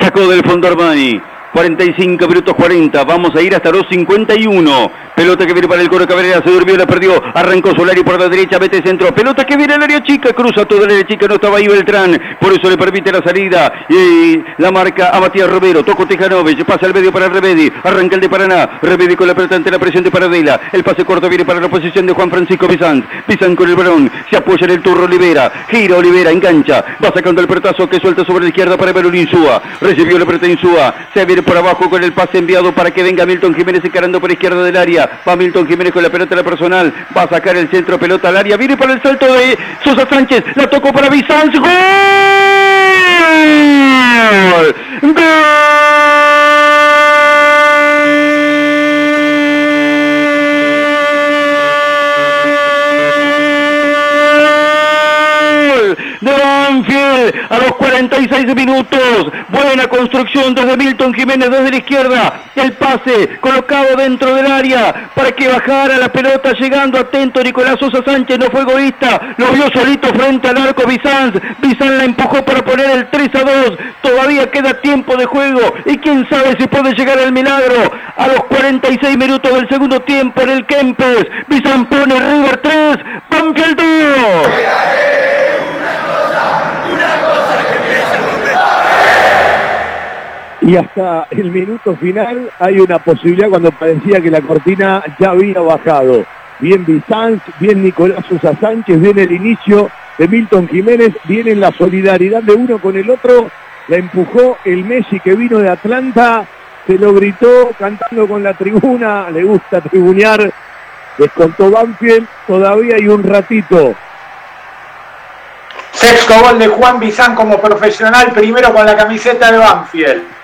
Sacó del fondo Armani. 45 minutos 40. Vamos a ir hasta los 51. Pelota que viene para el Coro Cabrera. Se durmió, la perdió. Arrancó Solari por la derecha. Mete centro. Pelota que viene al área chica. Cruza toda la área chica. No estaba ahí Beltrán. Por eso le permite la salida. Y la marca a Matías Romero. Toco Tejanovic. Pasa al medio para Remedi. Arranca el de Paraná. Remedi con la pelota ante la presión de Paradela. El pase corto viene para la posición de Juan Francisco Bizán. Bizán con el balón. Se apoya en el turro Olivera. Gira Olivera. Engancha. Va sacando el pelotazo que suelta sobre la izquierda para Emerul Insúa. Recibió la pelota Insúa. Se viene por abajo con el pase enviado para que venga Milton Jiménez encarando por izquierda del área. Va Milton Jiménez con la pelota en la personal. Va a sacar el centro, pelota al área. Viene para el salto de Sosa Sánchez. La tocó para Bizanz. ¡Gol! ¡Gol! A los 46 minutos. Buena construcción desde Milton Jiménez desde la izquierda. El pase colocado dentro del área para que bajara la pelota llegando atento Nicolás Sosa Sánchez. No fue egoísta. Lo vio solito frente al arco Bizanz. Bizanz la empujó para poner el 3 a 2. Todavía queda tiempo de juego y quién sabe si puede llegar el milagro. A los 46 minutos del segundo tiempo en el Kempes. Bizanz pone River 3. Banfield 2. Y hasta el minuto final hay una posibilidad cuando parecía que la cortina ya había bajado. Bien Bizanz, bien Nicolás Sosa Sánchez, viene el inicio de Milton Jiménez, viene la solidaridad de uno con el otro, la empujó el Messi que vino de Atlanta, se lo gritó cantando con la tribuna, le gusta tribunear, descontó Banfield, todavía hay un ratito. Sexto gol de Juan Bizán como profesional, primero con la camiseta de Banfield.